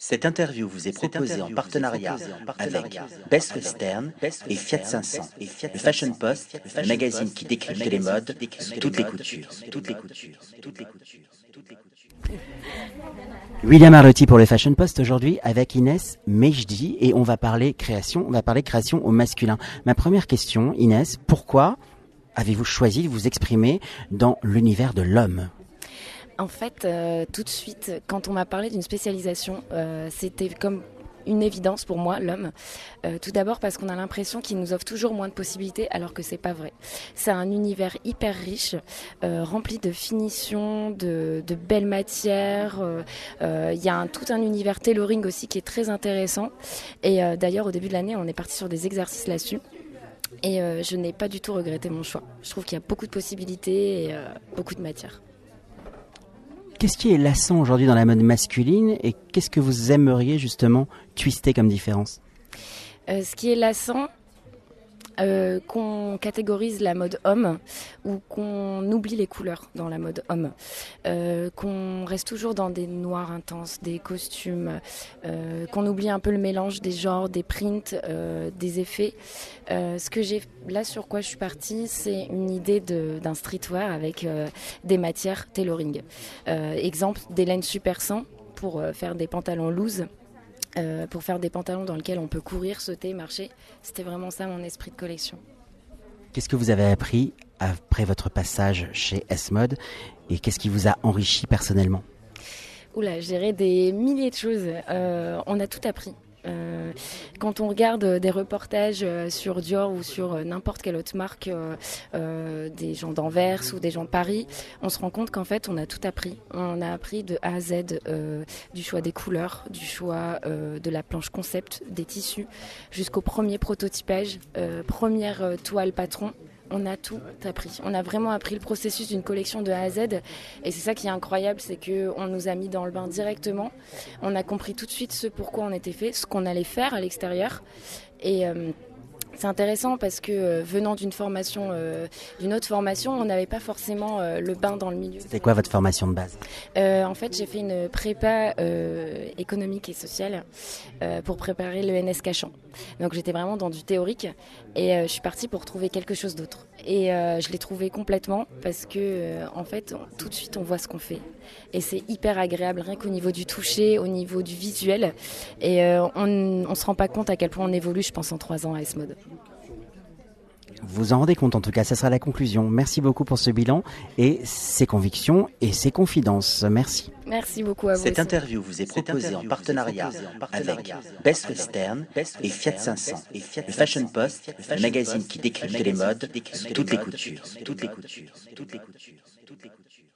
Cette interview vous est proposée en partenariat avec Best Western et Fiat 500, le Fashion Post, le magazine qui décrypte les modes sous toutes les coutures. Toutes les coutures, toutes les coutures, toutes les coutures. William Arlotti pour le Fashion Post aujourd'hui avec Inès Mejdi et on va parler création, on va parler création au masculin. Ma première question, Inès, pourquoi avez-vous choisi de vous exprimer dans l'univers de l'homme? En fait, euh, tout de suite, quand on m'a parlé d'une spécialisation, euh, c'était comme une évidence pour moi, l'homme. Euh, tout d'abord parce qu'on a l'impression qu'il nous offre toujours moins de possibilités, alors que c'est pas vrai. C'est un univers hyper riche, rempli de finitions, de, belles matières. Il y a tout un univers tailoring aussi qui est très intéressant. Et d'ailleurs, au début de l'année, on est parti sur des exercices là-dessus. Et je n'ai pas du tout regretté mon choix. Je trouve qu'il y a beaucoup de possibilités et beaucoup de matières. Qu'est-ce qui est lassant aujourd'hui dans la mode masculine et qu'est-ce que vous aimeriez justement twister comme différence? Euh, ce qui est lassant, euh, qu'on catégorise la mode homme ou qu'on oublie les couleurs dans la mode homme, Euh, qu'on reste toujours dans des noirs intenses, des costumes, euh, qu'on oublie un peu le mélange des genres, des prints, des effets. Ce que j'ai là sur quoi je suis partie, c'est une idée d'un streetwear avec des matières tailoring. Exemple des laines super 100 pour faire des pantalons loose. Euh, pour faire des pantalons dans lesquels on peut courir, sauter, marcher. C'était vraiment ça mon esprit de collection. Qu'est-ce que vous avez appris après votre passage chez S-Mode et qu'est-ce qui vous a enrichi personnellement? Oula, gérer des milliers de choses. Euh, on a tout appris. Euh, quand on regarde euh, des reportages euh, sur Dior ou sur n'importe quelle autre marque, des gens d'Anvers ou des gens de Paris, on se rend compte qu'en fait on a tout appris. On a appris de A à Z, du choix des couleurs, du choix de la planche concept, des tissus, jusqu'au premier prototypage, première toile patron. On a tout appris. On a vraiment appris le processus d'une collection de A à Z. Et c'est ça qui est incroyable, c'est que on nous a mis dans le bain directement. On a compris tout de suite ce pourquoi on était fait, ce qu'on allait faire à l'extérieur. Et euh, c'est intéressant parce que euh, venant d'une formation, euh, d'une autre formation, on n'avait pas forcément euh, le bain dans le milieu. C'était quoi votre formation de base? En fait, j'ai fait une prépa économique et sociale pour préparer le NS Cachan. Donc j'étais vraiment dans du théorique et je suis partie pour trouver quelque chose d'autre. Et je l'ai trouvé complètement parce que en fait, on- tout de suite, on voit ce qu'on fait. Et c'est hyper agréable, rien qu'au niveau du toucher, au niveau du visuel. Et on ne se rend pas compte à quel point on évolue, je pense, en trois ans à S-Mode. Vous vous en rendez compte en tout cas, ça sera la conclusion. Merci beaucoup pour ce bilan et ses convictions et ses confidences. Merci. Merci beaucoup à vous. Cette aussi. interview vous est proposée en partenariat avec Best Western et Fiat 500, le Fashion Post, le magazine qui décrypte les modes sous toutes les coutures. Toutes les coutures, toutes les coutures, toutes les coutures, toutes les coutures.